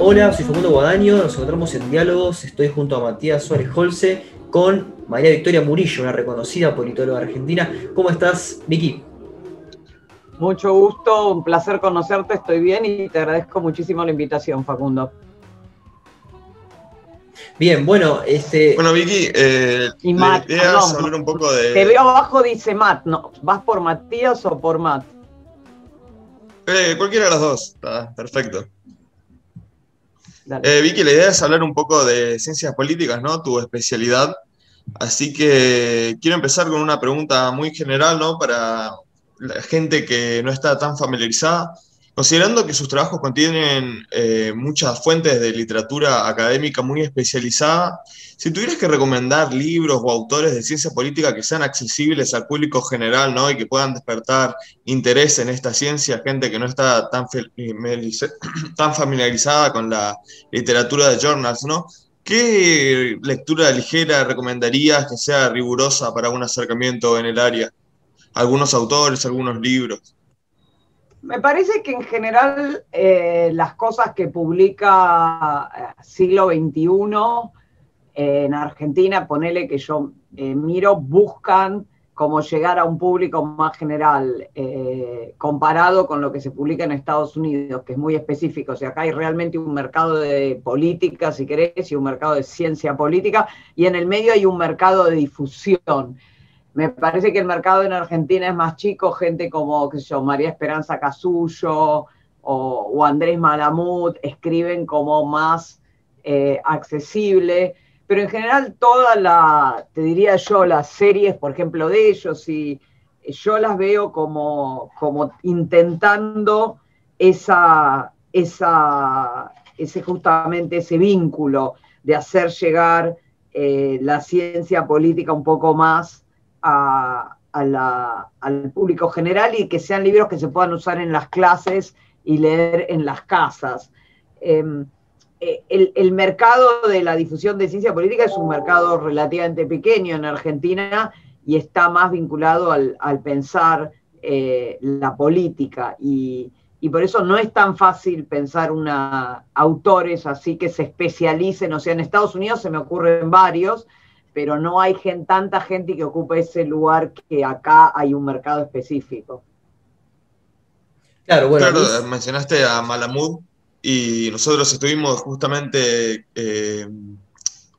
Hola, soy Facundo Guadaño, nos encontramos en Diálogos, estoy junto a Matías Suárez Holce con María Victoria Murillo, una reconocida politóloga argentina. ¿Cómo estás, Vicky? Mucho gusto, un placer conocerte, estoy bien y te agradezco muchísimo la invitación, Facundo. Bien, bueno, este. Bueno, Vicky, eh, y Matt, hablar un poco de. Te veo abajo, dice Matt, ¿no? ¿Vas por Matías o por Matt? Eh, cualquiera de las dos, está perfecto. Eh, Vicky, la idea es hablar un poco de ciencias políticas, ¿no? Tu especialidad. Así que quiero empezar con una pregunta muy general, ¿no? Para la gente que no está tan familiarizada. Considerando que sus trabajos contienen eh, muchas fuentes de literatura académica muy especializada, si tuvieras que recomendar libros o autores de ciencia política que sean accesibles al público general ¿no? y que puedan despertar interés en esta ciencia, gente que no está tan, familiarizada con la literatura de journals, ¿no? ¿qué lectura ligera recomendarías que sea rigurosa para un acercamiento en el área? ¿Algunos autores, algunos libros? Me parece que en general eh, las cosas que publica eh, siglo XXI eh, en Argentina, ponele que yo miro, buscan cómo llegar a un público más general comparado con lo que se publica en Estados Unidos, que es muy específico. O sea, acá hay realmente un mercado de política, si querés, y un mercado de ciencia política, y en el medio hay un mercado de difusión. Me parece que el mercado en Argentina es más chico, gente como, María Esperanza Casullo o, Andrés Malamud escriben como más eh, accesible, pero en general toda la, te diría yo, las series, por ejemplo, de ellos, y yo las veo como, como intentando esa, esa, ese justamente ese vínculo de hacer llegar eh, la ciencia política un poco más al público general y que sean libros que se puedan usar en las clases y leer en las casas. Em, eh, el, mercado de la difusión de ciencia política es un mercado relativamente pequeño en Argentina y está más vinculado al, pensar eh, la política y, y, por eso no es tan fácil pensar una, autores así que se especialicen, o sea, en Estados Unidos se me ocurren varios, pero no hay tanta gente que ocupe ese lugar que acá hay un mercado específico. Claro, bueno. Claro, mencionaste a Malamud y nosotros estuvimos justamente eh,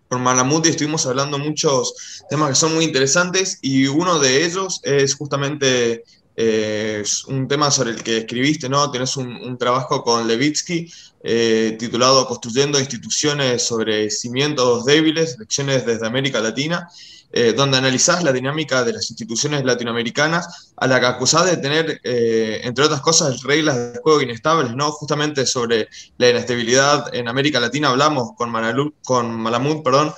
con Malamud y estuvimos hablando muchos temas que son muy interesantes y uno de ellos es justamente eh, un tema sobre el que escribiste, ¿no? Tienes un trabajo con Levitsky eh, titulado Construyendo instituciones sobre cimientos débiles, lecciones desde América Latina, eh, donde analizás la dinámica de las instituciones latinoamericanas, a la que acusás de tener, entre otras cosas, reglas de juego inestables, ¿no? Justamente sobre la inestabilidad en América Latina hablamos con, con Malamud, perdón,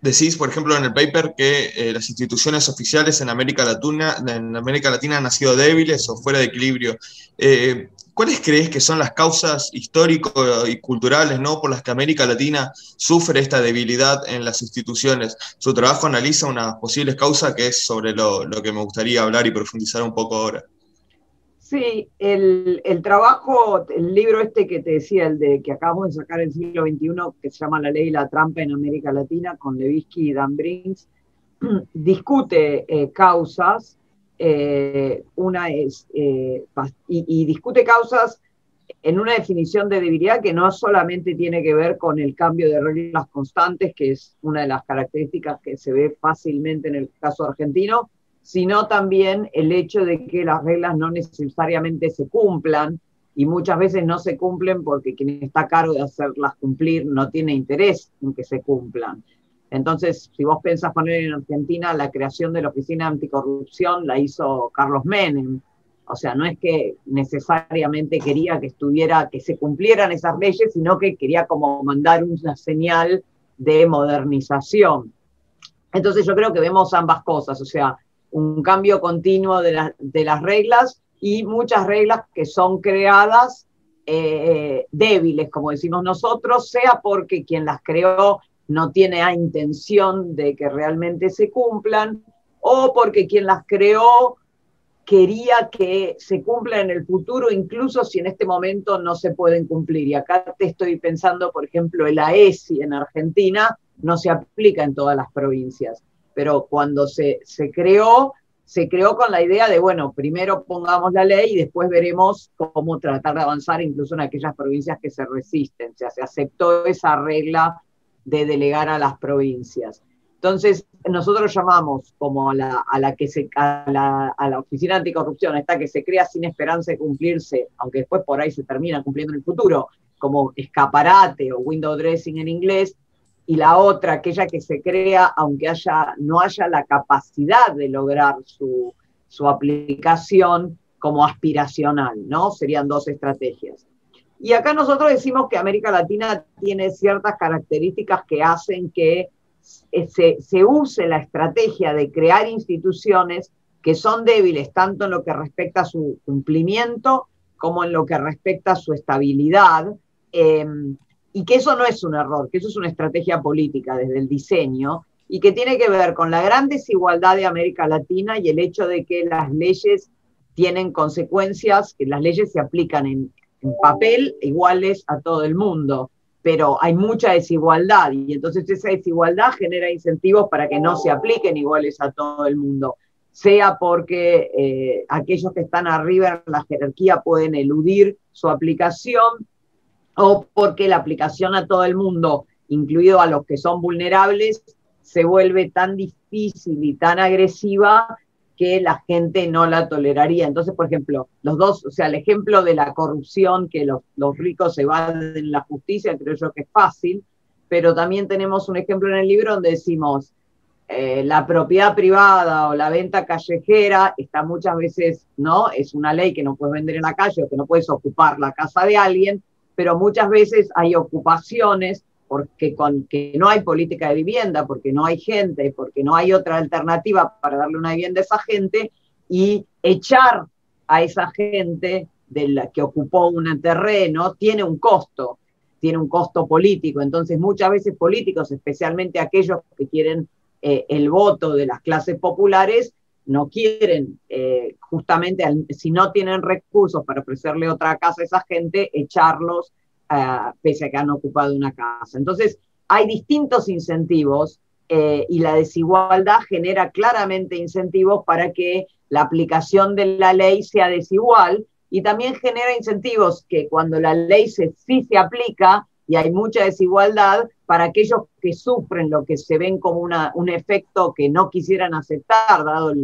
decís, por ejemplo, en el paper que las instituciones oficiales en América Latina, han sido débiles o fuera de equilibrio. ¿Cuáles crees que son las causas históricas y culturales ¿no? por las que América Latina sufre esta debilidad en las instituciones? Su trabajo analiza una posible causa que es sobre lo, que me gustaría hablar y profundizar un poco ahora. Sí, el, trabajo, el libro este que te decía, el de que acabamos de sacar el siglo XXI, que se llama La ley y la trampa en América Latina, con Levinsky y Dan Brinks, discute eh, causas eh, una es, eh, y, discute causas en una definición de debilidad que no solamente tiene que ver con el cambio de reglas constantes, que es una de las características que se ve fácilmente en el caso argentino, sino también el hecho de que las reglas no necesariamente se cumplan y muchas veces no se cumplen porque quien está a cargo de hacerlas cumplir no tiene interés en que se cumplan. Entonces, si vos pensás poner en Argentina, la creación de la Oficina Anticorrupción la hizo Carlos Menem. O sea, no es que necesariamente quería que estuviera, que se cumplieran esas leyes, sino que quería como mandar una señal de modernización. Entonces yo creo que vemos ambas cosas, o sea, un cambio continuo de, las reglas y muchas reglas que son creadas eh, débiles, como decimos nosotros, sea porque quien las creó no tiene intención de que realmente se cumplan, o porque quien las creó quería que se cumpla en el futuro, incluso si en este momento no se pueden cumplir. Y acá te estoy pensando, por ejemplo, el AESI en Argentina no se aplica en todas las provincias, pero cuando se, se creó, se creó con la idea de, bueno, primero pongamos la ley y después veremos cómo tratar de avanzar incluso en aquellas provincias que se resisten. O sea, se aceptó esa regla de delegar a las provincias. Entonces, nosotros llamamos como a la, a la que se, a la, a la, oficina anticorrupción, esta que se crea sin esperanza de cumplirse, aunque después por ahí se termina cumpliendo en el futuro, como escaparate o window dressing en inglés, y la otra, aquella que se crea aunque haya, no haya la capacidad de lograr su, su aplicación como aspiracional, ¿no? Serían dos estrategias. Y acá nosotros decimos que América Latina tiene ciertas características que hacen que se, se use la estrategia de crear instituciones que son débiles tanto en lo que respecta a su cumplimiento como en lo que respecta a su estabilidad, eh, y que eso no es un error, que eso es una estrategia política desde el diseño, y que tiene que ver con la gran desigualdad de América Latina y el hecho de que las leyes tienen consecuencias, que las leyes se aplican en, papel iguales a todo el mundo pero hay mucha desigualdad y entonces esa desigualdad genera incentivos para que no se apliquen iguales a todo el mundo, sea porque eh, aquellos que están arriba en la jerarquía pueden eludir su aplicación o porque la aplicación a todo el mundo, incluido a los que son vulnerables, se vuelve tan difícil y tan agresiva que la gente no la toleraría. Entonces, por ejemplo, los dos, o sea, el ejemplo de la corrupción, que los, ricos se van en la justicia, creo yo que es fácil, pero también tenemos un ejemplo en el libro donde decimos, eh, la propiedad privada o la venta callejera está muchas veces, ¿no? Es una ley que no puedes vender en la calle o que no puedes ocupar la casa de alguien, pero muchas veces hay ocupaciones porque con que no hay política de vivienda, porque no hay gente, porque no hay otra alternativa para darle una vivienda a esa gente y echar a esa gente de la que ocupó un terreno tiene un costo, tiene un costo político. Entonces muchas veces políticos, especialmente aquellos que quieren eh, el voto de las clases populares, no quieren, eh, justamente si no tienen recursos para ofrecerle otra casa a esa gente, echarlos pese a que han ocupado una casa. Entonces, hay distintos incentivos eh, y la desigualdad genera claramente incentivos para que la aplicación de la ley sea desigual y también genera incentivos que cuando la ley se, sí se aplica y hay mucha desigualdad, para aquellos que sufren lo que se ven como una, un efecto que no quisieran aceptar, dado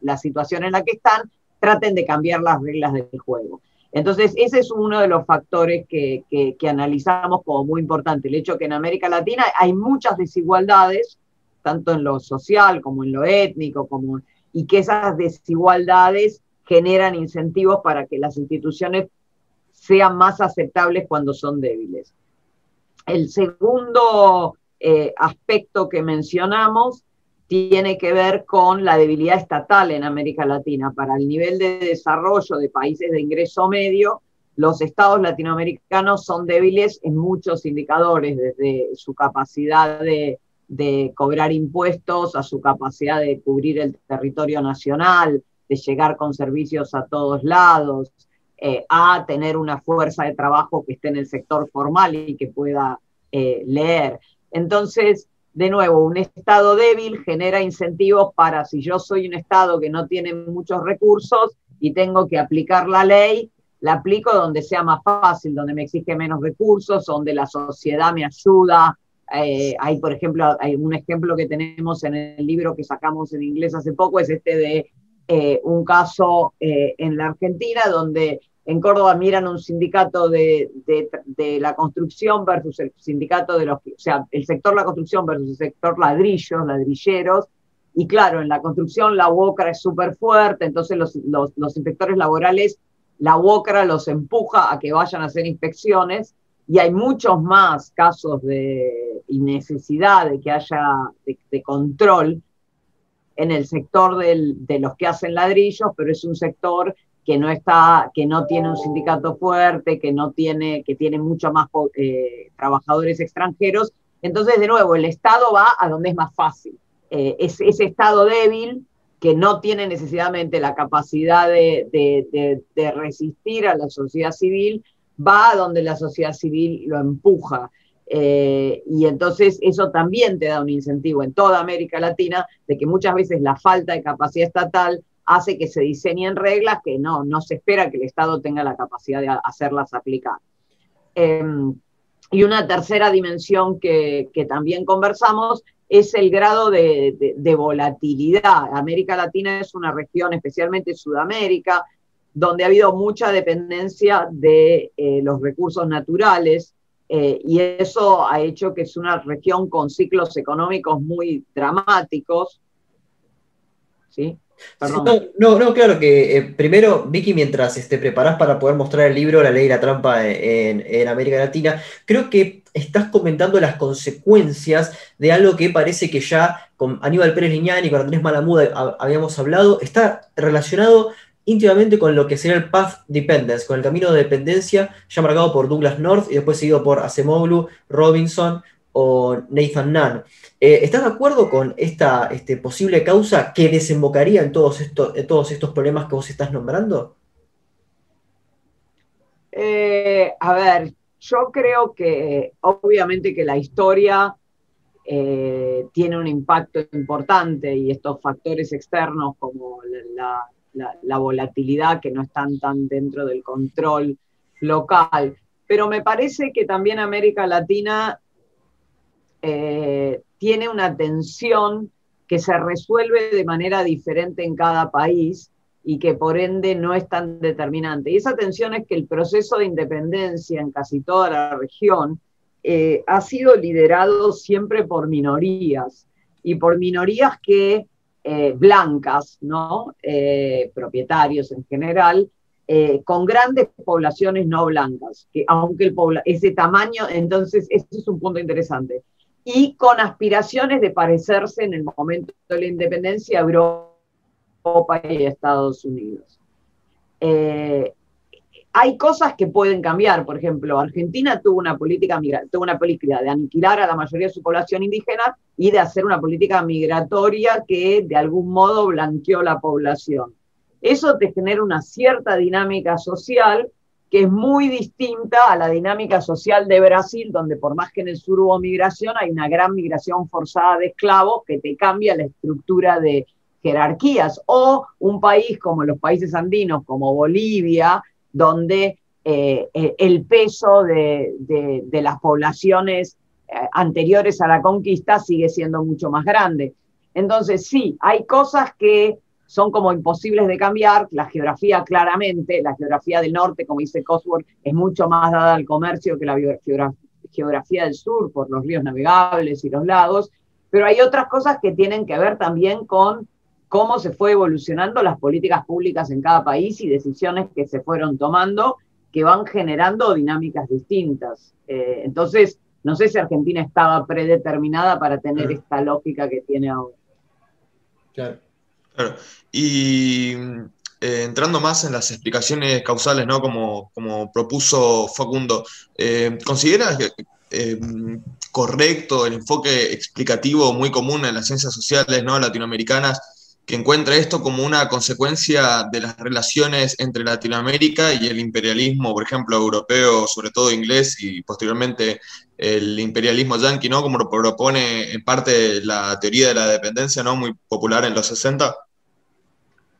la situación en la que están, traten de cambiar las reglas del juego. Entonces, ese es uno de los factores que, analizamos como muy importante, el hecho que en América Latina hay muchas desigualdades, tanto en lo social como en lo étnico, como, y que esas desigualdades generan incentivos para que las instituciones sean más aceptables cuando son débiles. El segundo eh, aspecto que mencionamos tiene que ver con la debilidad estatal en América Latina. Para el nivel de desarrollo de países de ingreso medio, los estados latinoamericanos son débiles en muchos indicadores, desde su capacidad de, cobrar impuestos a su capacidad de cubrir el territorio nacional, de llegar con servicios a todos lados, eh, a tener una fuerza de trabajo que esté en el sector formal y que pueda eh, leer. Entonces, de nuevo, un Estado débil genera incentivos para, si yo soy un Estado que no tiene muchos recursos y tengo que aplicar la ley, la aplico donde sea más fácil, donde me exige menos recursos, donde la sociedad me ayuda. Eh, hay, por ejemplo, hay un ejemplo que tenemos en el libro que sacamos en inglés hace poco, es este de eh, un caso eh, en la Argentina donde en Córdoba miran un sindicato de, la construcción versus el sindicato de los, o sea, el sector la construcción versus el sector ladrillos, ladrilleros, y claro, en la construcción la UOCRA es súper fuerte, entonces los, los, inspectores laborales, la UOCRA los empuja a que vayan a hacer inspecciones, y hay muchos más casos de necesidad de que haya de, control en el sector de los que hacen ladrillos, pero es un sector que no está, que no tiene un sindicato fuerte, que no tiene, que tiene mucho más eh, trabajadores extranjeros. Entonces, de nuevo, el Estado va a donde es más fácil. Eh, es ese Estado débil que no tiene necesariamente la capacidad de, resistir a la sociedad civil, va a donde la sociedad civil lo empuja. Eh, y entonces eso también te da un incentivo en toda América Latina de que muchas veces la falta de capacidad estatal hace que se diseñen reglas que no, no se espera que el Estado tenga la capacidad de hacerlas aplicar. Em, y una tercera dimensión que, también conversamos es el grado de, volatilidad. América Latina es una región, especialmente Sudamérica, donde ha habido mucha dependencia de eh, los recursos naturales eh, y eso ha hecho que es una región con ciclos económicos muy dramáticos. ¿Sí? No, no, claro que eh, primero, Vicky, mientras te este, preparás para poder mostrar el libro La ley y la trampa en, América Latina, creo que estás comentando las consecuencias de algo que parece que ya con Aníbal Pérez Liñán y con Andrés Malamuda habíamos hablado, está relacionado íntimamente con lo que sería el Path Dependence, con el camino de dependencia ya marcado por Douglas North y después seguido por Acemoglu, Robinson o Nathan Nunn. Eh, ¿Estás de acuerdo con esta este, posible causa que desembocaría en todos, estos, problemas que vos estás nombrando? Eh, a ver, yo creo que obviamente que la historia eh, tiene un impacto importante y estos factores externos como la, volatilidad que no están tan dentro del control local. Pero me parece que también América Latina tiene una tensión que se resuelve de manera diferente en cada país y que por ende no es tan determinante. Y esa tensión es que el proceso de independencia en casi toda la región eh, ha sido liderado siempre por minorías y por minorías que eh, blancas, ¿no? Eh, propietarios en general, con grandes poblaciones no blancas, que aunque el ese tamaño, entonces, ese es un punto interesante y con aspiraciones de parecerse en el momento de la independencia a Europa y a Estados Unidos. Hay cosas que pueden cambiar, por ejemplo, Argentina tuvo una política tuvo una política de aniquilar a la mayoría de su población indígena y de hacer una política migratoria que de algún modo blanqueó la población. Eso te genera una cierta dinámica social que es muy distinta a la dinámica social de Brasil, donde por más que en el sur hubo migración, hay una gran migración forzada de esclavos que te cambia la estructura de jerarquías, o un país como los países andinos, como Bolivia, donde eh, el peso de, las poblaciones eh, anteriores a la conquista sigue siendo mucho más grande. Entonces, sí, hay cosas que son como imposibles de cambiar. La geografía claramente, la geografía del norte, como dice Cosworth, es mucho más dada al comercio que la geografía del sur por los ríos navegables y los lagos, pero hay otras cosas que tienen que ver también con cómo se fue evolucionando las políticas públicas en cada país y decisiones que se fueron tomando que van generando dinámicas distintas. Eh, entonces, no sé si Argentina estaba predeterminada para tener esta lógica que tiene ahora. Claro. Claro. Y eh, entrando más en las explicaciones causales, ¿no? Como, como propuso Facundo, eh, ¿consideras eh, correcto el enfoque explicativo muy común en las ciencias sociales ¿no? latinoamericanas que encuentra esto como una consecuencia de las relaciones entre Latinoamérica y el imperialismo, por ejemplo, europeo, sobre todo inglés, y posteriormente el imperialismo yanqui, ¿no? Como propone en parte la teoría de la dependencia, ¿no? Muy popular en los 60.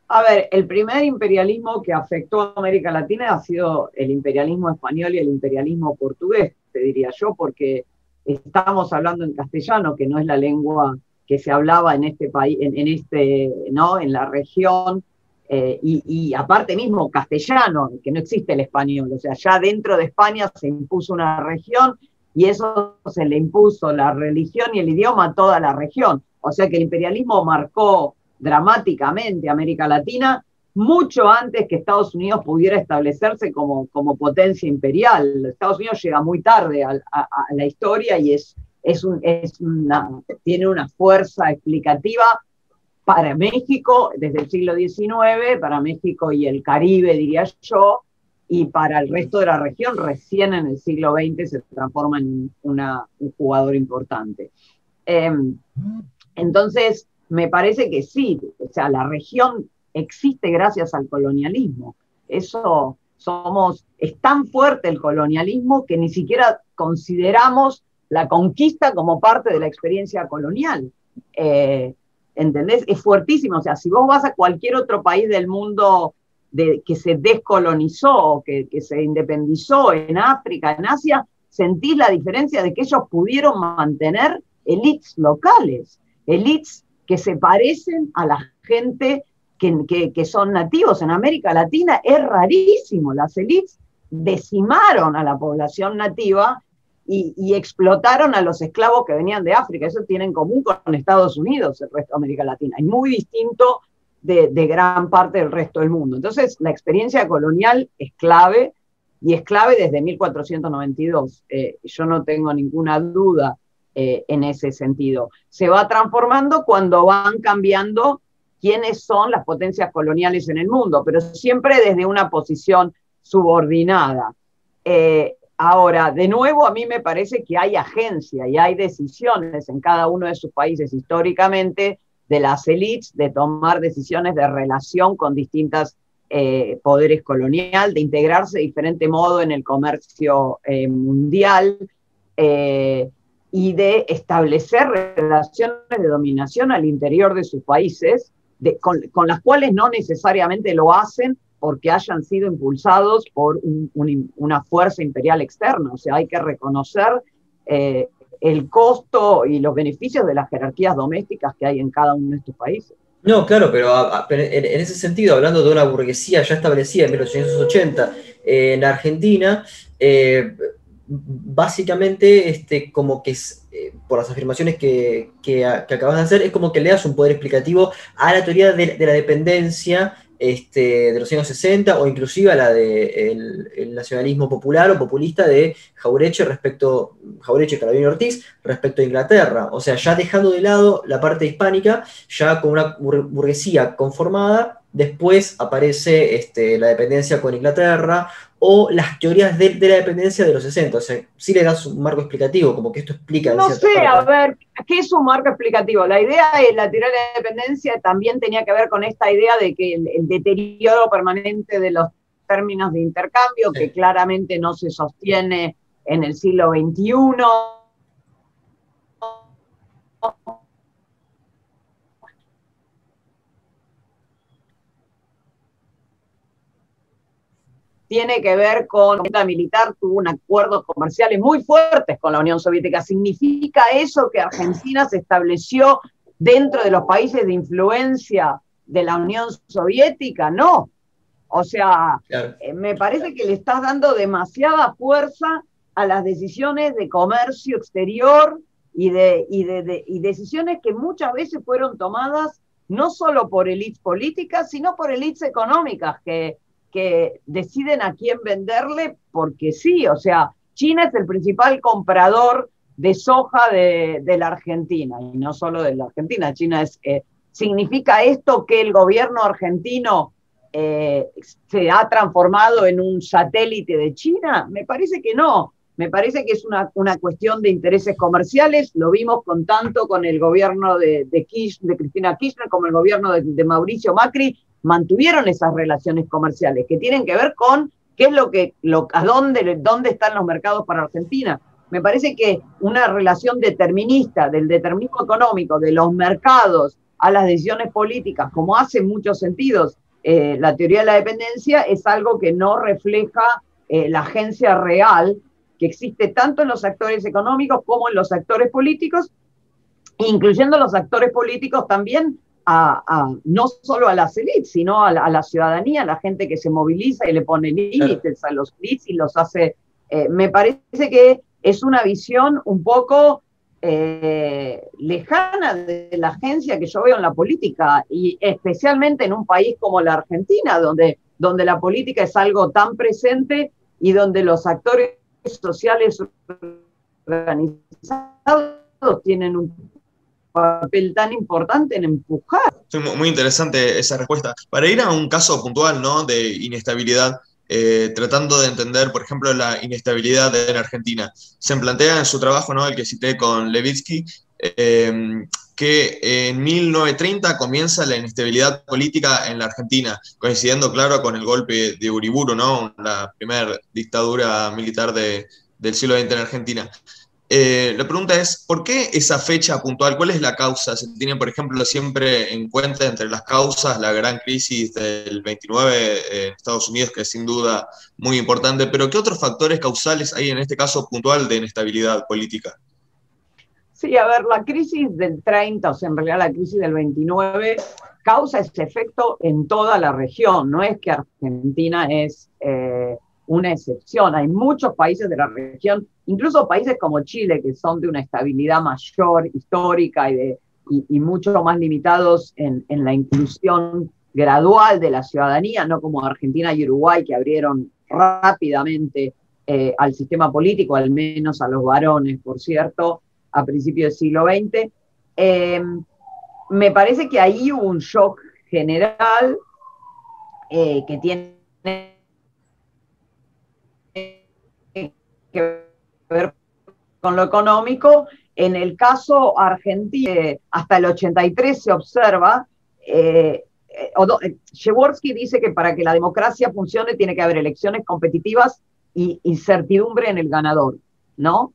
A ver, el primer imperialismo que afectó a América Latina ha sido el imperialismo español y el imperialismo portugués, te diría yo, porque estamos hablando en castellano, que no es la lengua que se hablaba en este país, en, este, ¿no? En la región, eh, y, aparte mismo castellano, que no existe el español, o sea, ya dentro de España se impuso una región y eso se le impuso la religión y el idioma a toda la región. O sea que el imperialismo marcó dramáticamente América Latina mucho antes que Estados Unidos pudiera establecerse como, como potencia imperial. Estados Unidos llega muy tarde a la historia y es tiene una fuerza explicativa para México desde el siglo XIX, para México y el Caribe, diría yo, y para el resto de la región recién en el siglo XX se transforma en un jugador importante. Em, entonces, me parece que sí, o sea, la región existe gracias al colonialismo. Eso somos, es tan fuerte el colonialismo que ni siquiera consideramos la conquista como parte de la experiencia colonial. Eh, ¿Entendés? Es fuertísimo. O sea, si vos vas a cualquier otro país del mundo de, que se descolonizó, que, que se independizó en África, en Asia, sentís la diferencia de que ellos pudieron mantener elites locales, elites que se parecen a la gente que, que, son nativos en América Latina. Es rarísimo, las elites decimaron a la población nativa y, explotaron a los esclavos que venían de África. Eso tiene en común con Estados Unidos, el resto de América Latina. Es muy distinto de, gran parte del resto del mundo. Entonces, la experiencia colonial es clave y es clave desde 1492. Eh, yo no tengo ninguna duda eh, en ese sentido. Se va transformando cuando van cambiando quiénes son las potencias coloniales en el mundo, pero siempre desde una posición subordinada. Eh, ahora, de nuevo, a mí me parece que hay agencia y hay decisiones en cada uno de sus países históricamente de las élites de tomar decisiones de relación con distintos eh, poderes coloniales, de integrarse de diferente modo en el comercio mundial y de establecer relaciones de dominación al interior de sus países, con, las cuales no necesariamente lo hacen porque hayan sido impulsados por una fuerza imperial externa. O sea, hay que reconocer eh, el costo y los beneficios de las jerarquías domésticas que hay en cada uno de estos países. No, claro, pero en, ese sentido, hablando de una burguesía ya establecida en 1880 en Argentina, eh, básicamente, este, como que eh, por las afirmaciones que, acabas de hacer, es como que le das un poder explicativo a la teoría de, la dependencia este, de los años 60 o inclusive a la del de nacionalismo popular o populista de Jaureche respecto, Jaureche Carabino Ortiz respecto a Inglaterra. O sea, ya dejando de lado la parte hispánica, ya con una burguesía conformada, después aparece este, la dependencia con Inglaterra o las teorías de, la dependencia de los 60. O sea, sí le das un marco explicativo, como que esto explica. No sé, a ver, ¿qué es un marco explicativo? La idea de la teoría de la dependencia también tenía que ver con esta idea de que el, deterioro permanente de los términos de intercambio, que claramente no se sostiene en el siglo XXI tiene que ver con la militar tuvo un acuerdos comerciales muy fuertes con la Unión Soviética. ¿Significa eso que Argentina se estableció dentro de los países de influencia de la Unión Soviética? No. O sea, eh, me parece que le estás dando demasiada fuerza a las decisiones de comercio exterior y de, y de, y decisiones que muchas veces fueron tomadas no solo por élites políticas, sino por élites económicas que que deciden a quién venderle porque sí, o sea, China es el principal comprador de soja de, la Argentina, y no solo de la Argentina, China es... Eh, ¿Significa esto que el gobierno argentino eh, se ha transformado en un satélite de China? Me parece que no. Me parece que es una, una cuestión de intereses comerciales. Lo vimos con tanto con el gobierno de, de, de Cristina Kirchner como el gobierno de, de Mauricio Macri, mantuvieron esas relaciones comerciales que tienen que ver con qué es lo que, lo, a dónde, dónde están los mercados para Argentina. Me parece que una relación determinista del determinismo económico, de los mercados a las decisiones políticas, como hace muchos sentidos eh, la teoría de la dependencia, es algo que no refleja eh, la agencia real que existe tanto en los actores económicos como en los actores políticos, incluyendo los actores políticos también no solo a las élites, sino a la, ciudadanía, a la gente que se moviliza y le pone límites a los clics y los hace. Eh, me parece que es una visión un poco eh, lejana de la agencia que yo veo en la política y especialmente en un país como la Argentina, donde, donde la política es algo tan presente y donde los actores sociales organizados tienen un papel tan importante en empujar. Muy interesante esa respuesta. Para ir a un caso puntual ¿no? de inestabilidad, eh, tratando de entender, por ejemplo, la inestabilidad en Argentina, se plantea en su trabajo, ¿no? el que cité con Levitsky, eh, que en 1930 comienza la inestabilidad política en la Argentina, coincidiendo, claro, con el golpe de Uriburu, ¿no? la primera dictadura militar del siglo XX en Argentina. Eh, la pregunta es, ¿por qué esa fecha puntual? ¿Cuál es la causa? Se tiene, por ejemplo, siempre en cuenta entre las causas la gran crisis del 29 en Estados Unidos, que es sin duda muy importante, pero ¿qué otros factores causales hay en este caso puntual de inestabilidad política? Sí, a ver, la crisis del 30, o sea, en realidad la crisis del 29, causa ese efecto en toda la región. No es que Argentina es eh, una excepción. Hay muchos países de la región, incluso países como Chile, que son de una estabilidad mayor, histórica y, de, y, mucho más limitados en, en, la inclusión gradual de la ciudadanía, no como Argentina y Uruguay, que abrieron rápidamente eh, al sistema político, al menos a los varones, por cierto a principios del siglo XX. Eh, me parece que ahí hubo un shock general eh, que tiene que ver con lo económico. En el caso argentino, eh, hasta el 83 se observa, eh, dice que para que la democracia funcione tiene que haber elecciones competitivas y incertidumbre en el ganador, ¿no?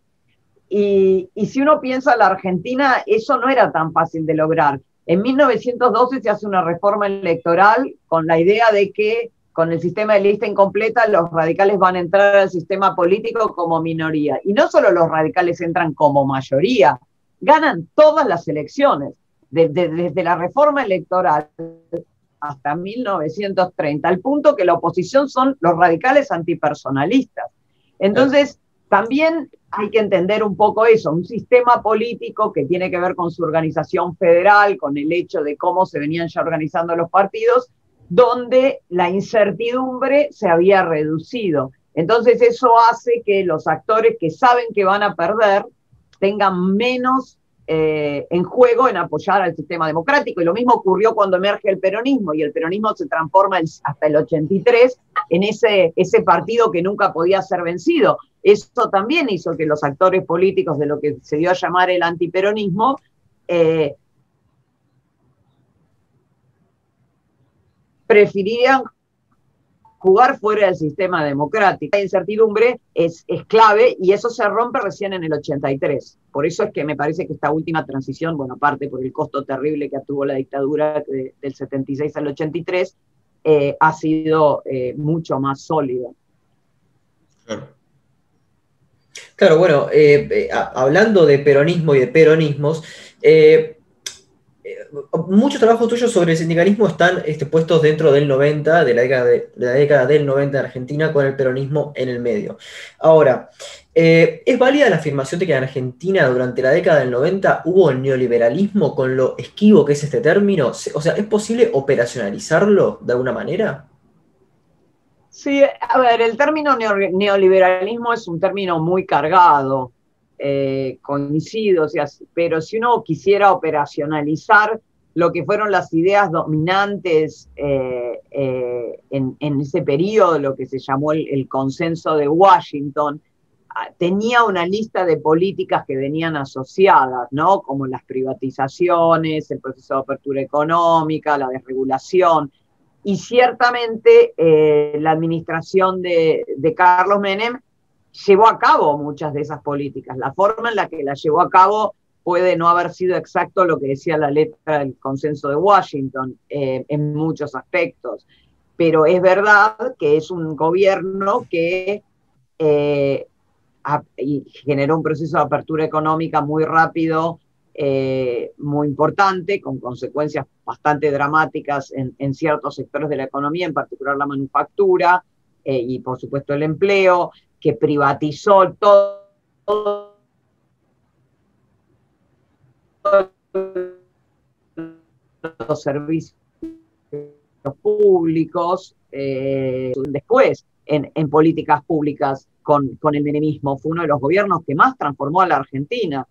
Y, si uno piensa en la Argentina, eso no era tan fácil de lograr. En 1912 se hace una reforma electoral con la idea de que con el sistema de lista incompleta los radicales van a entrar al sistema político como minoría. Y no solo los radicales entran como mayoría, ganan todas las elecciones, desde, desde la reforma electoral hasta 1930, al punto que la oposición son los radicales antipersonalistas. Entonces, también hay que entender un poco eso, un sistema político que tiene que ver con su organización federal, con el hecho de cómo se venían ya organizando los partidos, donde la incertidumbre se había reducido. Entonces eso hace que los actores que saben que van a perder tengan menos eh, en juego en apoyar al sistema democrático. Y lo mismo ocurrió cuando emerge el peronismo y el peronismo se transforma hasta el 83 en ese, ese partido que nunca podía ser vencido. Eso también hizo que los actores políticos de lo que se dio a llamar el antiperonismo eh, prefirieran jugar fuera del sistema democrático. La incertidumbre es, es, clave y eso se rompe recién en el 83. Por eso es que me parece que esta última transición, bueno, aparte por el costo terrible que tuvo la dictadura del 76 al 83, eh, ha sido eh, mucho más sólida. Claro. Claro, bueno, eh, eh, hablando de peronismo y de peronismos, eh, muchos trabajos tuyos sobre el sindicalismo están este, puestos dentro del 90, de la, década de, la década del 90 en Argentina, con el peronismo en el medio. Ahora, ¿es válida la afirmación de que en Argentina durante la década del 90 hubo el neoliberalismo con lo esquivo que es este término? O sea, ¿es posible operacionalizarlo de alguna manera? Sí, a ver, el término neoliberalismo es un término muy cargado, eh, coincido, pero si uno quisiera operacionalizar lo que fueron las ideas dominantes eh, eh, en, ese periodo, lo que se llamó el, consenso de Washington, ah, tenía una lista de políticas que venían asociadas, ¿no? Como las privatizaciones, el proceso de apertura económica, la desregulación y ciertamente la administración de, Carlos Menem llevó a cabo muchas de esas políticas. La forma en la que las llevó a cabo puede no haber sido exacto lo que decía la letra del consenso de Washington eh, en muchos aspectos, pero es verdad que es un gobierno que eh, generó un proceso de apertura económica muy rápido, eh, muy importante, con consecuencias bastante dramáticas en, ciertos sectores de la economía, en particular la manufactura y por supuesto el empleo, que privatizó todo, los servicios públicos, eh, después en, políticas públicas con, con el menemismo, fue uno de los gobiernos que más transformó a la Argentina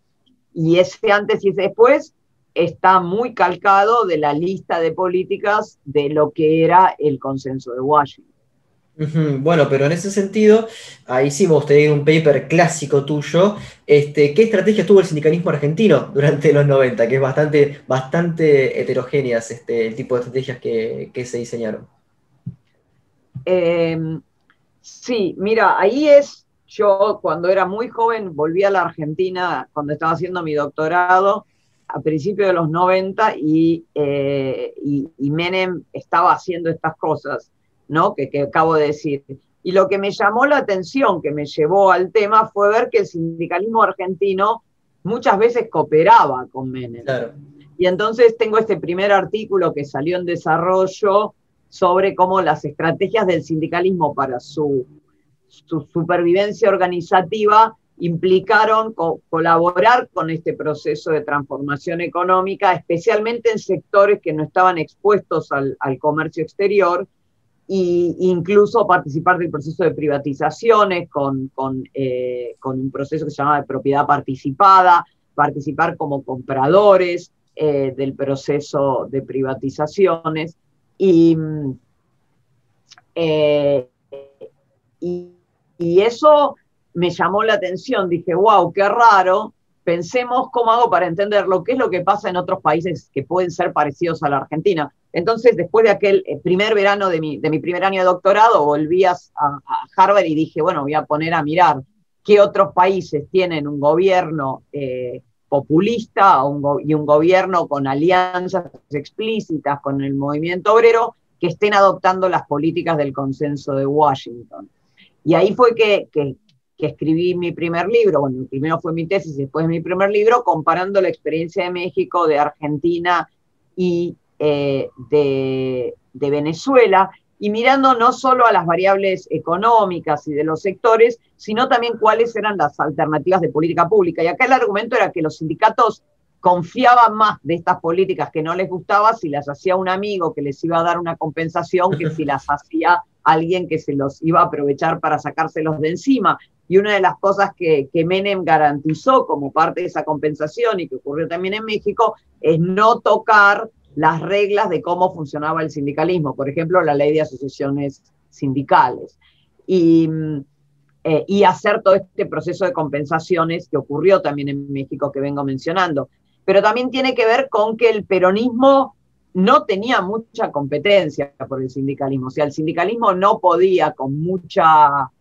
y ese antes y ese después está muy calcado de la lista de políticas de lo que era el consenso de Washington. Bueno, pero en ese sentido, ahí sí un paper clásico tuyo. Este, ¿Qué estrategias tuvo el sindicalismo argentino durante los 90? Que es bastante, bastante heterogéneas este, el tipo de estrategias que, se diseñaron. Em, sí, mira, ahí es, yo cuando era muy joven volví a la Argentina cuando estaba haciendo mi doctorado a principios de los 90 eh, y, y Menem estaba haciendo estas cosas ¿no? Que, acabo de decir. Y lo que me llamó la atención, que me llevó al tema, fue ver que el sindicalismo argentino muchas veces cooperaba con Menem. Y entonces tengo este primer artículo que salió en desarrollo sobre cómo las estrategias del sindicalismo para su, su supervivencia organizativa implicaron colaborar con este proceso de transformación económica, especialmente en sectores que no estaban expuestos al, al comercio exterior e incluso participar del proceso de privatizaciones con, eh, con, un proceso que se llama propiedad participada, participar como compradores eh, del proceso de privatizaciones. Y, eh, y, y, eso me llamó la atención, dije, wow, qué raro. Pensemos cómo hago para entender lo que es lo que pasa en otros países que pueden ser parecidos a la Argentina entonces, después de aquel eh, primer verano de mi, primer año de doctorado, volví a, Harvard y dije, bueno, voy a poner a mirar qué otros países tienen un gobierno eh, populista y un gobierno con alianzas explícitas con el movimiento obrero que estén adoptando las políticas del consenso de Washington. Y ahí fue que, que, que escribí mi primer libro, bueno, primero fue mi tesis, después mi primer libro, comparando la experiencia de México, de Argentina y eh, de, Venezuela y mirando no solo a las variables económicas y de los sectores, sino también cuáles eran las alternativas de política pública. Y acá el argumento era que los sindicatos confiaban más de estas políticas que no les gustaba si las hacía un amigo que les iba a dar una compensación que si las hacía alguien que se los iba a aprovechar para sacárselos de encima. Y una de las cosas que, que Menem garantizó como parte de esa compensación y que ocurrió también en México es no tocar las reglas de cómo funcionaba el sindicalismo, por ejemplo, la ley de asociaciones sindicales, y, eh, y hacer todo este proceso de compensaciones que ocurrió también en México, que vengo mencionando. Pero también tiene que ver con que el peronismo no tenía mucha competencia por el sindicalismo, o sea, el sindicalismo no podía con mucha...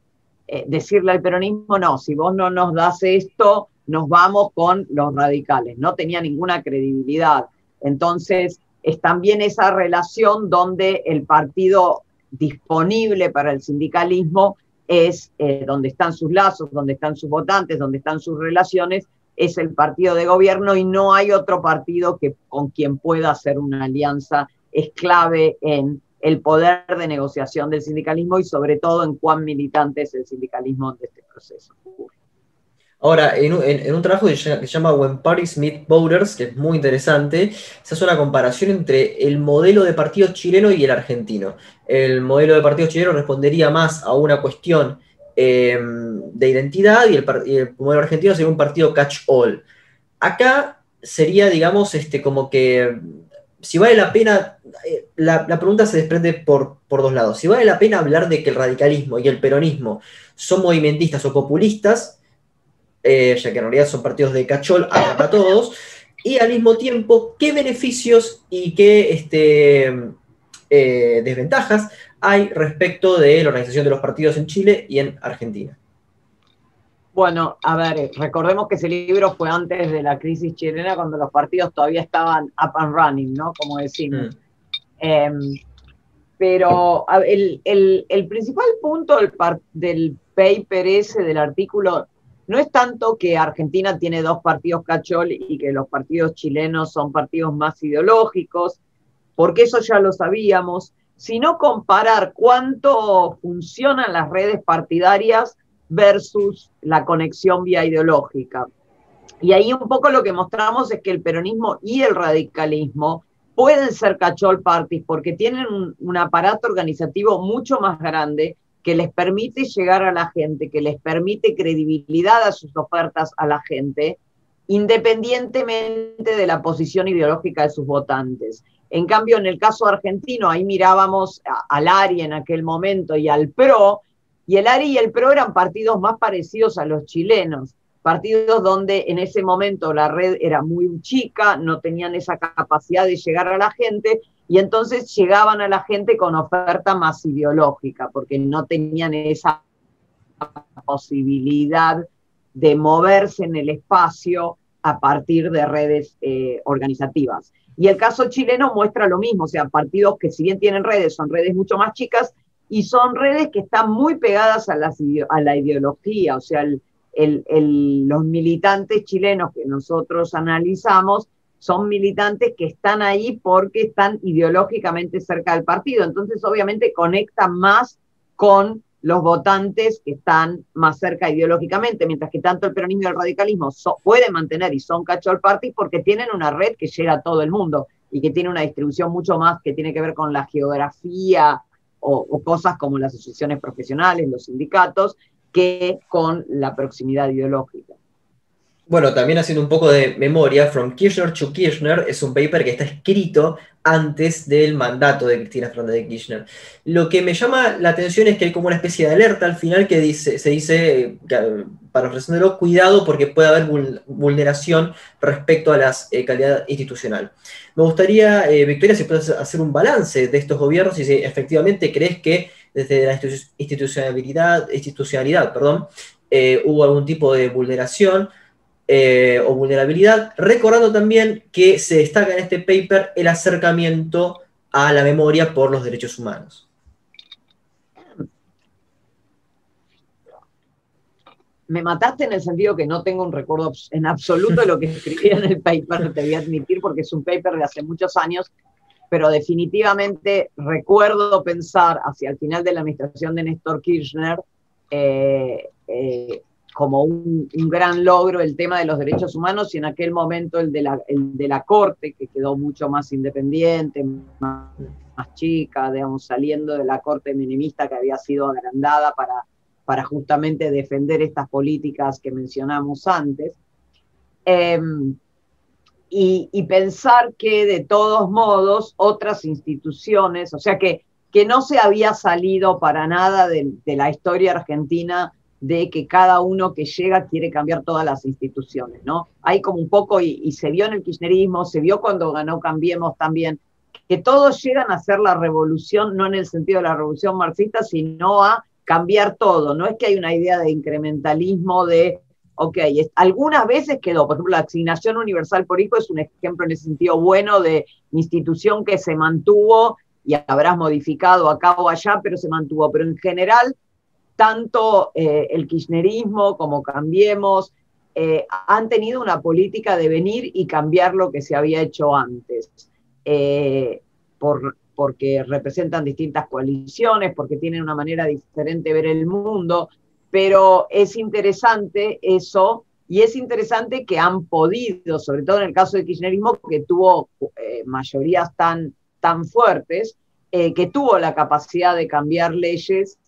Eh, decirle al peronismo, no, si vos no nos das esto, nos vamos con los radicales. No tenía ninguna credibilidad. Entonces, es también esa relación donde el partido disponible para el sindicalismo es eh, donde están sus lazos, donde están sus votantes, donde están sus relaciones, es el partido de gobierno y no hay otro partido que con quien pueda hacer una alianza. Es clave en el poder de negociación del sindicalismo y sobre todo en cuán militante es el sindicalismo de este proceso. Ahora, en, un trabajo que se llama When Parties Meet Voters, que es muy interesante, se hace una comparación entre el modelo de partido chileno y el argentino. El modelo de partido chileno respondería más a una cuestión em, de identidad y el, modelo argentino sería un partido catch-all. Acá sería, digamos, este, como que si vale la pena, eh, la, pregunta se desprende por, por, dos lados. Si vale la pena hablar de que el radicalismo y el peronismo son movimentistas o populistas, eh, ya que en realidad son partidos de cachol a todos, y al mismo tiempo qué beneficios y qué este, eh, desventajas hay respecto de la organización de los partidos en Chile y en Argentina. Bueno, a ver, recordemos que ese libro fue antes de la crisis chilena, cuando los partidos todavía estaban up and running, ¿no? Como decimos. Mm. Em, pero el, principal punto del, del paper ese, del artículo, no es tanto que Argentina tiene dos partidos cachol y que los partidos chilenos son partidos más ideológicos, porque eso ya lo sabíamos, sino comparar cuánto funcionan las redes partidarias versus la conexión vía ideológica. Y ahí un poco lo que mostramos es que el peronismo y el radicalismo pueden ser cachol parties porque tienen un, un aparato organizativo mucho más grande que les permite llegar a la gente, que les permite credibilidad a sus ofertas a la gente, independientemente de la posición ideológica de sus votantes. En cambio, en el caso argentino, ahí mirábamos al ARI en aquel momento y al PRO, y el ARI y el PRO eran partidos más parecidos a los chilenos, partidos donde en ese momento la red era muy chica, no tenían esa capacidad de llegar a la gente, y entonces llegaban a la gente con oferta más ideológica, porque no tenían esa posibilidad de moverse en el espacio a partir de redes eh, organizativas. Y el caso chileno muestra lo mismo, o sea, partidos que si bien tienen redes, son redes mucho más chicas y son redes que están muy pegadas a, a la ideología, o sea, los militantes chilenos que nosotros analizamos son militantes que están ahí porque están ideológicamente cerca del partido, entonces obviamente conectan más con los votantes que están más cerca ideológicamente, mientras que tanto el peronismo y el radicalismo pueden mantener y son cachol party porque tienen una red que llega a todo el mundo y que tiene una distribución mucho más que tiene que ver con la geografía o cosas como las asociaciones profesionales, los sindicatos, que con la proximidad ideológica. Bueno, también haciendo un poco de memoria, From Kirchner to Kirchner es un paper que está escrito antes del mandato de Cristina Fernández de Kirchner. Lo que me llama la atención es que hay como una especie de alerta al final que dice, se dice, para ofrecerlo, cuidado porque puede haber vulneración respecto a la eh, calidad institucional. Me gustaría, eh, Victoria, si puedes hacer un balance de estos gobiernos y si efectivamente crees que desde la institucionalidad, institucionalidad perdón, eh, hubo algún tipo de vulneración eh, o vulnerabilidad, recordando también que se destaca en este paper el acercamiento a la memoria por los derechos humanos. Me mataste en el sentido que no tengo un recuerdo en absoluto de lo que escribí en el paper, te voy a admitir, porque es un paper de hace muchos años, pero definitivamente recuerdo pensar hacia el final de la administración de Néstor Kirchner eh, eh, como un, gran logro el tema de los derechos humanos y en aquel momento el de la, Corte, que quedó mucho más independiente, más, chica, digamos, saliendo de la Corte menemista que había sido agrandada para, justamente defender estas políticas que mencionamos antes. Em, y, pensar que de todos modos otras instituciones, o sea que, no se había salido para nada de la historia argentina de que cada uno que llega quiere cambiar todas las instituciones, ¿no? Hay como un poco, y, se vio en el kirchnerismo, se vio cuando ganó Cambiemos también, que todos llegan a hacer la revolución, no en el sentido de la revolución marxista, sino a cambiar todo. No es que hay una idea de incrementalismo, de, ok, algunas veces quedó, por ejemplo, la asignación universal por hijo es un ejemplo en ese sentido bueno de institución que se mantuvo y habrás modificado acá o allá, pero se mantuvo. Pero en general tanto eh, el kirchnerismo como Cambiemos eh, han tenido una política de venir y cambiar lo que se había hecho antes, eh, por, porque representan distintas coaliciones, porque tienen una manera diferente de ver el mundo, pero es interesante eso y es interesante que han podido, sobre todo en el caso del kirchnerismo, que tuvo mayorías tan, tan fuertes, que tuvo la capacidad de cambiar leyes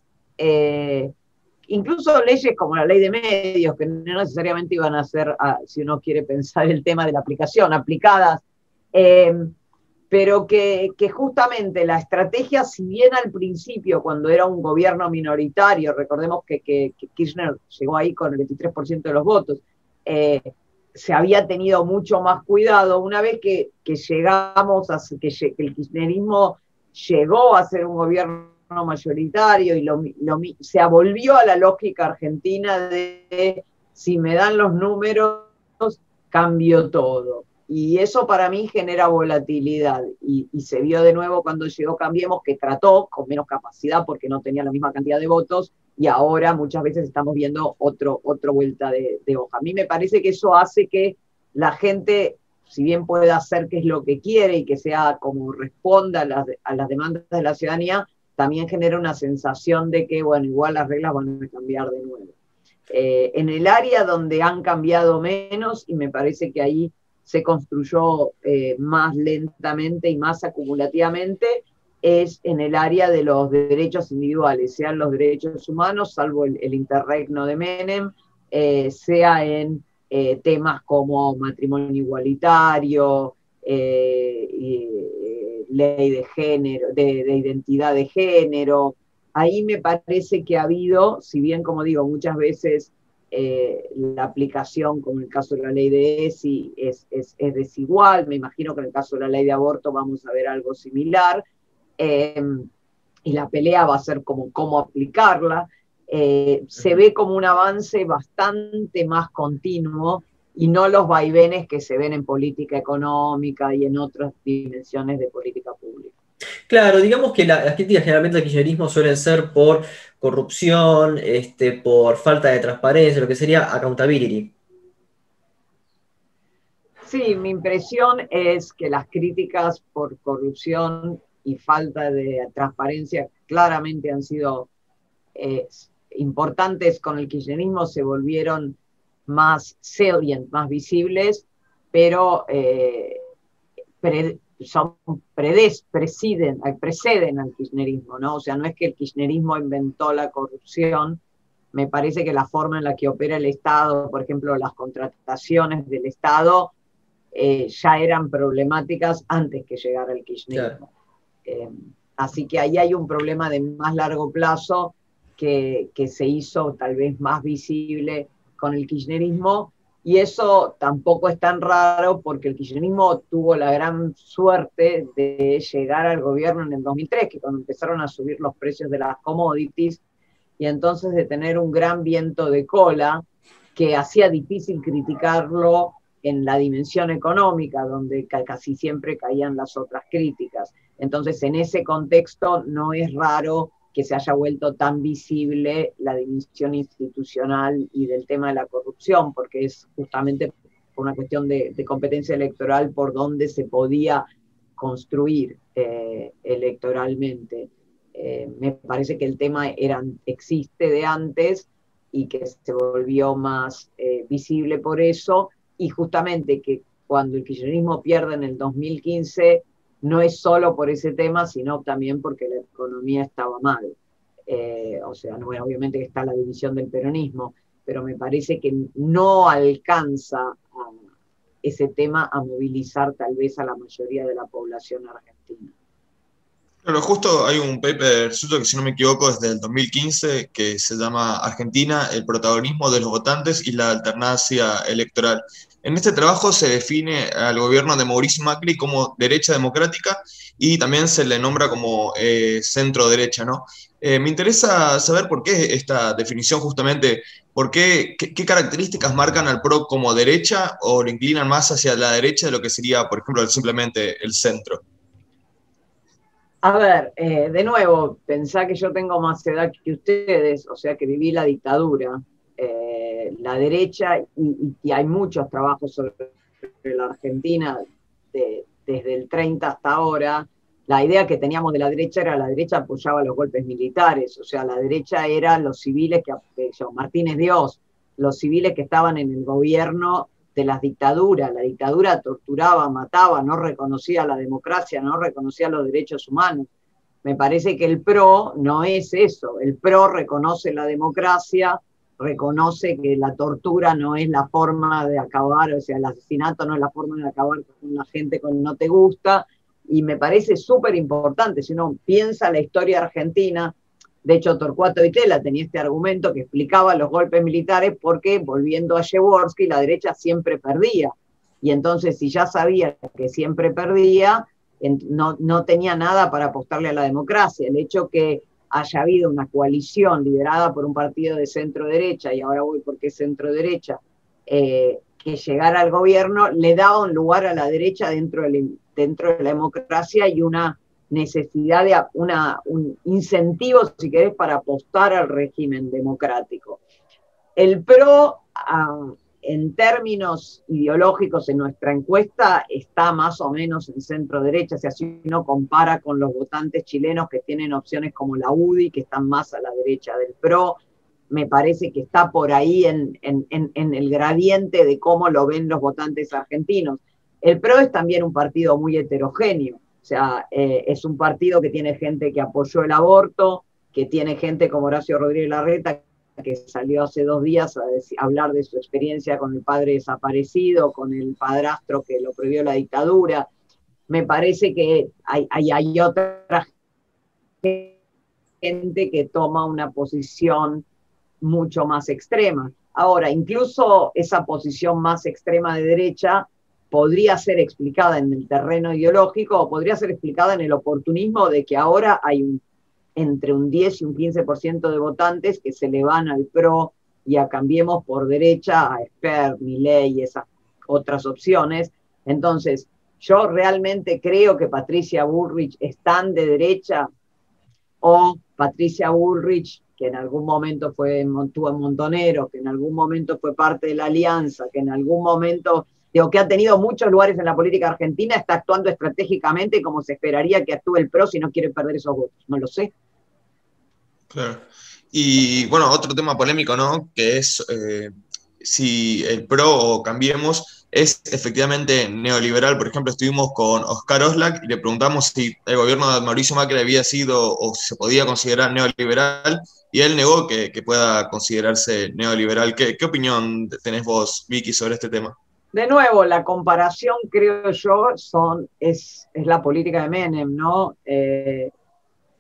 eh, incluso leyes como la ley de medios, que no necesariamente iban a ser, ah, si uno quiere pensar el tema de la aplicación, aplicadas, eh, pero que, justamente la estrategia, si bien al principio, cuando era un gobierno minoritario, recordemos que, Kirchner llegó ahí con el 23% de los votos, eh, se había tenido mucho más cuidado, una vez que, llegamos a que el kirchnerismo llegó a ser un gobierno mayoritario y lo, se volvió a la lógica argentina de si me dan los números, cambio todo. Y eso para mí genera volatilidad. Y, se vio de nuevo cuando llegó Cambiemos, que trató con menos capacidad porque no tenía la misma cantidad de votos, y ahora muchas veces estamos viendo otro, otra vuelta de, hoja. A mí me parece que eso hace que la gente, si bien pueda hacer qué es lo que quiere y que sea como responda a las demandas de la ciudadanía, también genera una sensación de que, bueno, igual las reglas van a cambiar de nuevo. Eh, en el área donde han cambiado menos, y me parece que ahí se construyó eh, más lentamente y más acumulativamente, es en el área de los derechos individuales, sean los derechos humanos, salvo el, interregno de Menem, eh, sea en temas como matrimonio igualitario, y, ley de género, de, de, identidad de género. Ahí me parece que ha habido, si bien como digo, muchas veces eh, la aplicación, como en el caso de la ley de ESI, es, es, desigual. Me imagino que en el caso de la ley de aborto vamos a ver algo similar. Em, y la pelea va a ser como cómo aplicarla. Eh, se ve como un avance bastante más continuo y no los vaivenes que se ven en política económica y en otras dimensiones de política pública. Claro, digamos que las críticas generalmente al kirchnerismo suelen ser por corrupción, este, por falta de transparencia, lo que sería accountability. Sí, mi impresión es que las críticas por corrupción y falta de transparencia claramente han sido eh, importantes con el kirchnerismo, se volvieron más salient, más visibles, pero eh, son predes, presiden, preceden al kirchnerismo, ¿no? O sea, no es que el kirchnerismo inventó la corrupción, me parece que la forma en la que opera el Estado, por ejemplo, las contrataciones del Estado, eh, ya eran problemáticas antes que llegara el kirchnerismo. Eh, así que ahí hay un problema de más largo plazo que, que se hizo tal vez más visible con el kirchnerismo y eso tampoco es tan raro porque el kirchnerismo tuvo la gran suerte de llegar al gobierno en el 2003, que cuando empezaron a subir los precios de las commodities, y entonces de tener un gran viento de cola que hacía difícil criticarlo en la dimensión económica, donde casi siempre caían las otras críticas. Entonces, en ese contexto no es raro que se haya vuelto tan visible la dimensión institucional y del tema de la corrupción, porque es justamente una cuestión de, competencia electoral por donde se podía construir eh, electoralmente. Eh, me parece que el tema era, existe de antes y que se volvió más eh, visible por eso, y justamente que cuando el kirchnerismo pierde en el 2015, no es solo por ese tema, sino también porque la economía estaba mal. Eh, o sea, no, obviamente que está la división del peronismo, pero me parece que no alcanza ese tema a movilizar tal vez a la mayoría de la población argentina. Claro, justo hay un paper suyo que si no me equivoco es del 2015 que se llama Argentina, el protagonismo de los votantes y la alternancia electoral. En este trabajo se define al gobierno de Mauricio Macri como derecha democrática y también se le nombra como eh, centro derecha, ¿no? Eh, me interesa saber por qué esta definición justamente, por qué, qué, características marcan al PRO como derecha o lo inclinan más hacia la derecha de lo que sería, por ejemplo, simplemente el centro. A ver, eh, de nuevo, pensá que yo tengo más edad que ustedes, o sea que viví la dictadura. Eh, la derecha, y, hay muchos trabajos sobre la Argentina desde el 30 hasta ahora, la idea que teníamos de la derecha era la derecha apoyaba los golpes militares, o sea, la derecha eran los civiles que, Martínez Dios, los civiles que estaban en el gobierno de las dictaduras. La dictadura torturaba, mataba, no reconocía la democracia, no reconocía los derechos humanos. Me parece que el PRO no es eso. El PRO reconoce la democracia, reconoce que la tortura no es la forma de acabar, o sea, el asesinato no es la forma de acabar con la gente que no te gusta, y me parece súper importante, si uno piensa la historia argentina, de hecho Torcuato Itela tenía este argumento que explicaba los golpes militares porque volviendo a Jaworski la derecha siempre perdía, y entonces si ya sabía que siempre perdía, no, no tenía nada para apostarle a la democracia. El hecho que haya habido una coalición liderada por un partido de centro derecha, y ahora voy porque es centro derecha, eh, que llegara al gobierno, le daba un lugar a la derecha dentro, dentro de la democracia y una necesidad de un incentivo, si querés, para apostar al régimen democrático. El PRO, en términos ideológicos en nuestra encuesta, está más o menos en centro derecha, si así uno compara con los votantes chilenos que tienen opciones como la UDI, que están más a la derecha del PRO, me parece que está por ahí en, el gradiente de cómo lo ven los votantes argentinos. El PRO es también un partido muy heterogéneo, o sea, eh, es un partido que tiene gente que apoyó el aborto, que tiene gente como Horacio Rodríguez Larreta, que salió hace dos días a, hablar de su experiencia con el padre desaparecido, con el padrastro que lo prohibió la dictadura. me parece que hay, hay, otra gente que toma una posición mucho más extrema. Ahora, incluso esa posición más extrema de derecha podría ser explicada en el terreno ideológico o podría ser explicada en el oportunismo de que ahora hay entre un 10 y un 15% de votantes que se le van al PRO y a Cambiemos por derecha, a Esper, Milei y esas otras opciones. Entonces, yo realmente creo que Patricia Bullrich es tan de derecha o Patricia Bullrich, que en algún momento fue, estuvo en Montonero, que en algún momento fue parte de la alianza, que en algún momento, digo, que ha tenido muchos lugares en la política argentina, está actuando estratégicamente como se esperaría que actúe el PRO si no quiere perder esos votos. No lo sé. Claro. Y bueno, otro tema polémico, ¿no? Que es eh, si el PRO o Cambiemos es efectivamente neoliberal. Por ejemplo, estuvimos con Oscar Oslak y le preguntamos si el gobierno de Mauricio Macri había sido o se podía considerar neoliberal y él negó que, pueda considerarse neoliberal. ¿Qué, opinión tenés vos, Vicky, sobre este tema? De nuevo, la comparación, creo yo, son, es, es la política de Menem, ¿no? Eh,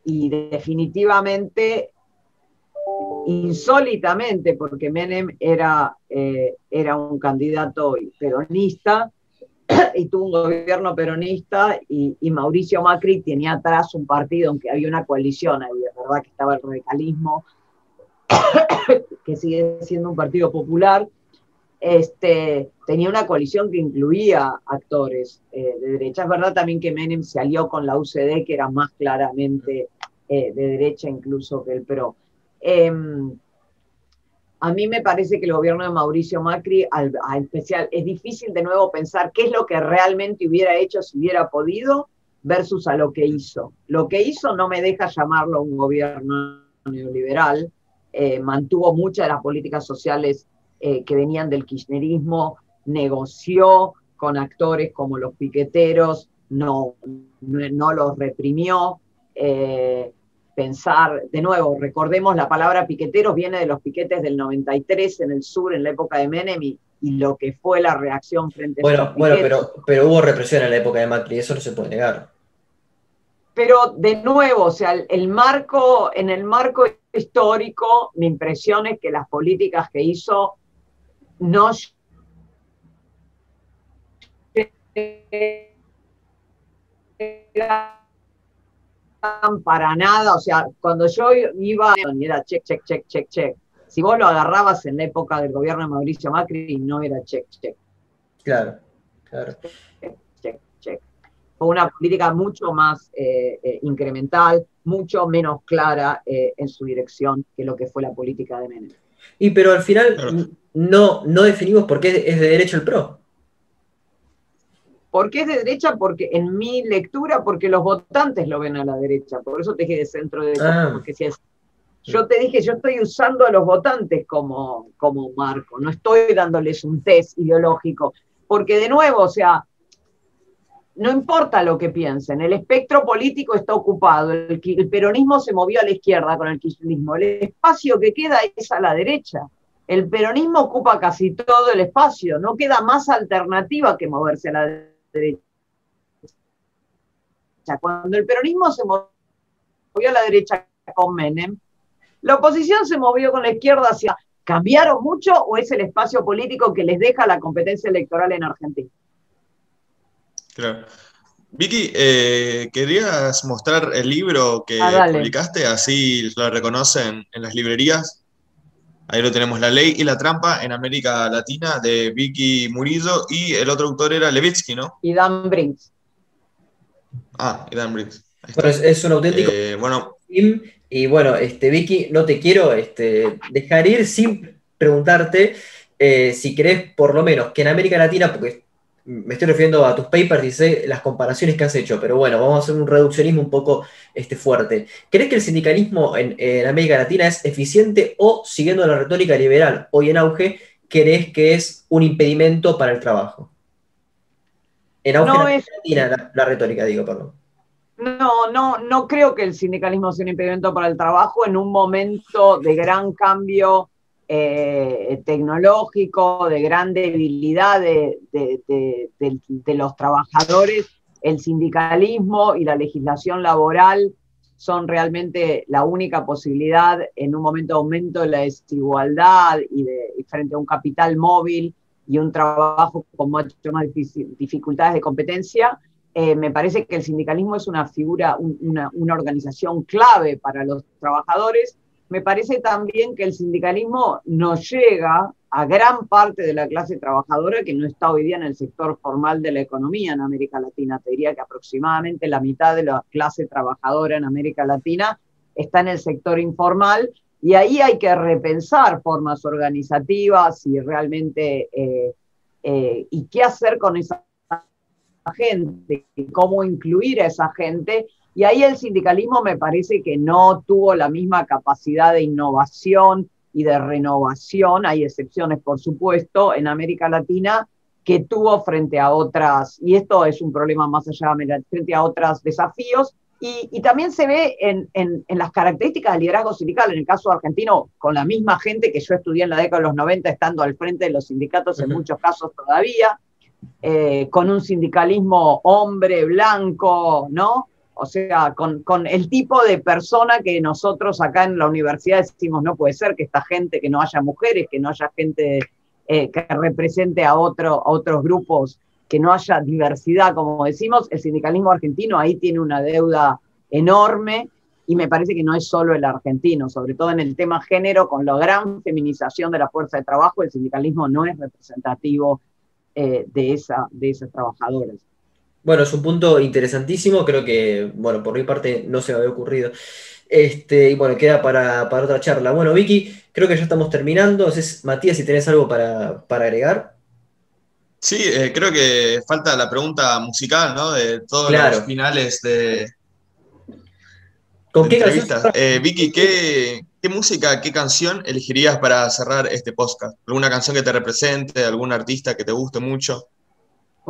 y definitivamente insólitamente, porque Menem era, eh, era un candidato peronista y tuvo un gobierno peronista y, Mauricio Macri tenía atrás un partido, aunque había una coalición ahí, es verdad que estaba el radicalismo, que sigue siendo un partido popular, este, tenía una coalición que incluía actores eh, de derecha. Es verdad también que Menem se alió con la UCD, que era más claramente eh, de derecha incluso que el PRO. Em, a mí me parece que el gobierno de Mauricio Macri, al, especial, es difícil de nuevo pensar qué es lo que realmente hubiera hecho si hubiera podido versus a lo que hizo. Lo que hizo no me deja llamarlo un gobierno neoliberal, eh, mantuvo muchas de las políticas sociales eh, que venían del kirchnerismo, negoció con actores como los piqueteros, no, no, los reprimió. Eh, pensar, de nuevo, recordemos la palabra piqueteros viene de los piquetes del 93 en el sur, en la época de Menem, y, lo que fue la reacción frente a Bueno, bueno pero, pero hubo represión en la época de Macri, eso no se puede negar. Pero de nuevo, o sea, el, marco, en el marco histórico, mi impresión es que las políticas que hizo no para nada, o sea, cuando yo iba, era check, check, check, check, check. Si vos lo agarrabas en la época del gobierno de Mauricio Macri, no era check, check. Claro, claro. Check, check, Fue una política mucho más eh, eh, incremental, mucho menos clara eh, en su dirección que lo que fue la política de Menem. Y pero al final no, no definimos por qué es de derecho el PRO. ¿Por qué es de derecha? Porque en mi lectura, porque los votantes lo ven a la derecha. Por eso te dije de centro de derecha. Ah. Porque si es, yo te dije, yo estoy usando a los votantes como, como marco, no estoy dándoles un test ideológico. Porque de nuevo, o sea, no importa lo que piensen, el espectro político está ocupado, el, peronismo se movió a la izquierda con el kirchnerismo, el espacio que queda es a la derecha. El peronismo ocupa casi todo el espacio, no queda más alternativa que moverse a la derecha derecha. Cuando el peronismo se movió a la derecha con Menem, la oposición se movió con la izquierda hacia ¿cambiaron mucho o es el espacio político que les deja la competencia electoral en Argentina? Claro. Vicky, eh, ¿querías mostrar el libro que ah, publicaste? Así lo reconocen en las librerías. Ahí lo tenemos, La Ley y la Trampa en América Latina, de Vicky Murillo, y el otro autor era Levitsky, ¿no? Y Dan Brinks. Ah, y Dan Brinks. es, un auténtico eh, bueno. Y bueno, este, Vicky, no te quiero este, dejar ir sin preguntarte eh, si crees por lo menos que en América Latina, porque me estoy refiriendo a tus papers y sé las comparaciones que has hecho, pero bueno, vamos a hacer un reduccionismo un poco este, fuerte. ¿Crees que el sindicalismo en, América Latina es eficiente o, siguiendo la retórica liberal hoy en auge, crees que es un impedimento para el trabajo? En auge no es... Latina, la, retórica, digo, perdón. No, no, no creo que el sindicalismo sea un impedimento para el trabajo en un momento de gran cambio eh, tecnológico, de gran debilidad de, los trabajadores el sindicalismo y la legislación laboral son realmente la única posibilidad en un momento de aumento de la desigualdad y, de, frente a un capital móvil y un trabajo con mucho más dificultades de competencia, eh, me parece que el sindicalismo es una figura, una, una, organización clave para los trabajadores. Me parece también que el sindicalismo nos llega a gran parte de la clase trabajadora que no está hoy día en el sector formal de la economía en América Latina. Te diría que aproximadamente la mitad de la clase trabajadora en América Latina está en el sector informal y ahí hay que repensar formas organizativas y realmente eh, eh, y qué hacer con esa gente, cómo incluir a esa gente. Y ahí el sindicalismo me parece que no tuvo la misma capacidad de innovación y de renovación, hay excepciones por supuesto, en América Latina, que tuvo frente a otras, y esto es un problema más allá, frente a otros desafíos, y, también se ve en, en, las características del liderazgo sindical, en el caso argentino, con la misma gente que yo estudié en la década de los 90, estando al frente de los sindicatos en muchos casos todavía, eh, con un sindicalismo hombre, blanco, ¿no? O sea, con, el tipo de persona que nosotros acá en la universidad decimos, no puede ser que esta gente, que no haya mujeres, que no haya gente eh, que represente a, otro, otros grupos, que no haya diversidad, como decimos, el sindicalismo argentino ahí tiene una deuda enorme y me parece que no es solo el argentino, sobre todo en el tema género, con la gran feminización de la fuerza de trabajo, el sindicalismo no es representativo eh, de, esa, de esas trabajadoras. Bueno, es un punto interesantísimo, creo que, bueno, por mi parte no se me había ocurrido. Este, y bueno, queda para, otra charla. Bueno, Vicky, creo que ya estamos terminando. Entonces, Matías, si tenés algo para, agregar. Sí, eh, creo que falta la pregunta musical, ¿no? De todos los finales de, ¿Con qué canción? Eh, Vicky, ¿qué, ¿qué, música, qué canción elegirías para cerrar este podcast? ¿Alguna canción que te represente, algún artista que te guste mucho?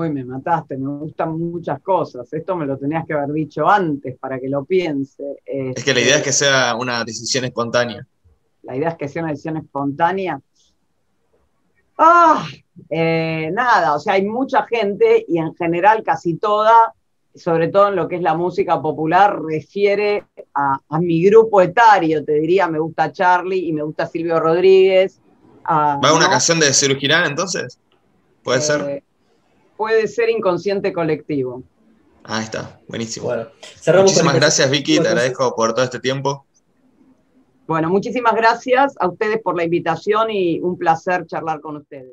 Uy, me mataste, me gustan muchas cosas. Esto me lo tenías que haber dicho antes para que lo piense. es que la idea es que sea una decisión espontánea. La idea es que sea una decisión espontánea. Ah, eh, nada, o sea, hay mucha gente y en general casi toda, sobre todo en lo que es la música popular, refiere a, mi grupo etario. Te diría, me gusta Charlie y me gusta Silvio Rodríguez. ¿Va una canción de Cirujirán entonces? ¿Puede ser? Puede ser inconsciente colectivo. Ahí está, buenísimo. Bueno, muchísimas gracias Vicky, te agradezco por todo este tiempo. Bueno, muchísimas gracias a ustedes por la invitación y un placer charlar con ustedes.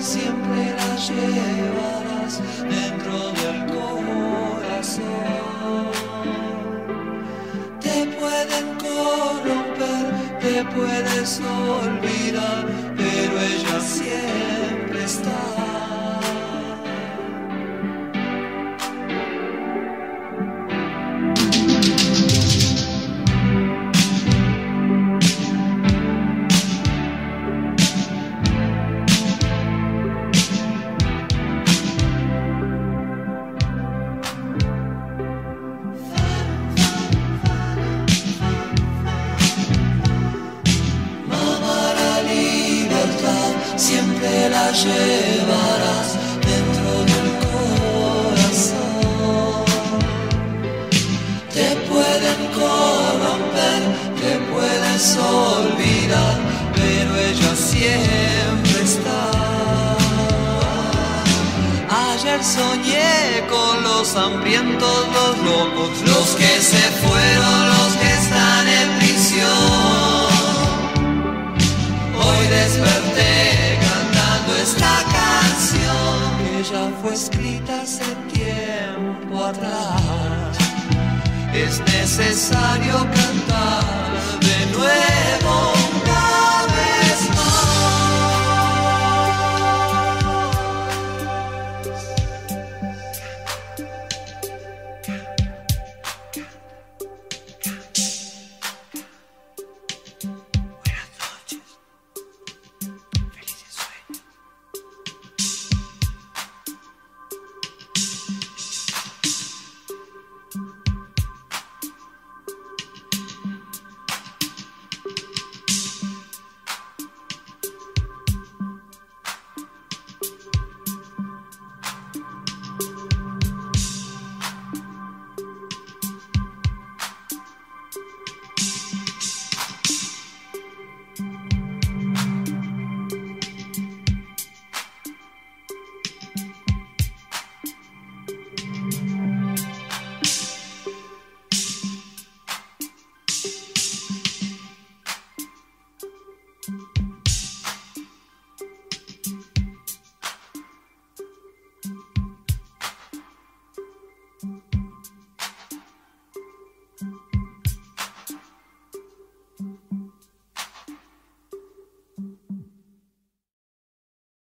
Siempre la llevarás dentro del corazón. Te pueden corromper, te puedes olvidar, hambrientos, los locos, los que se fueron,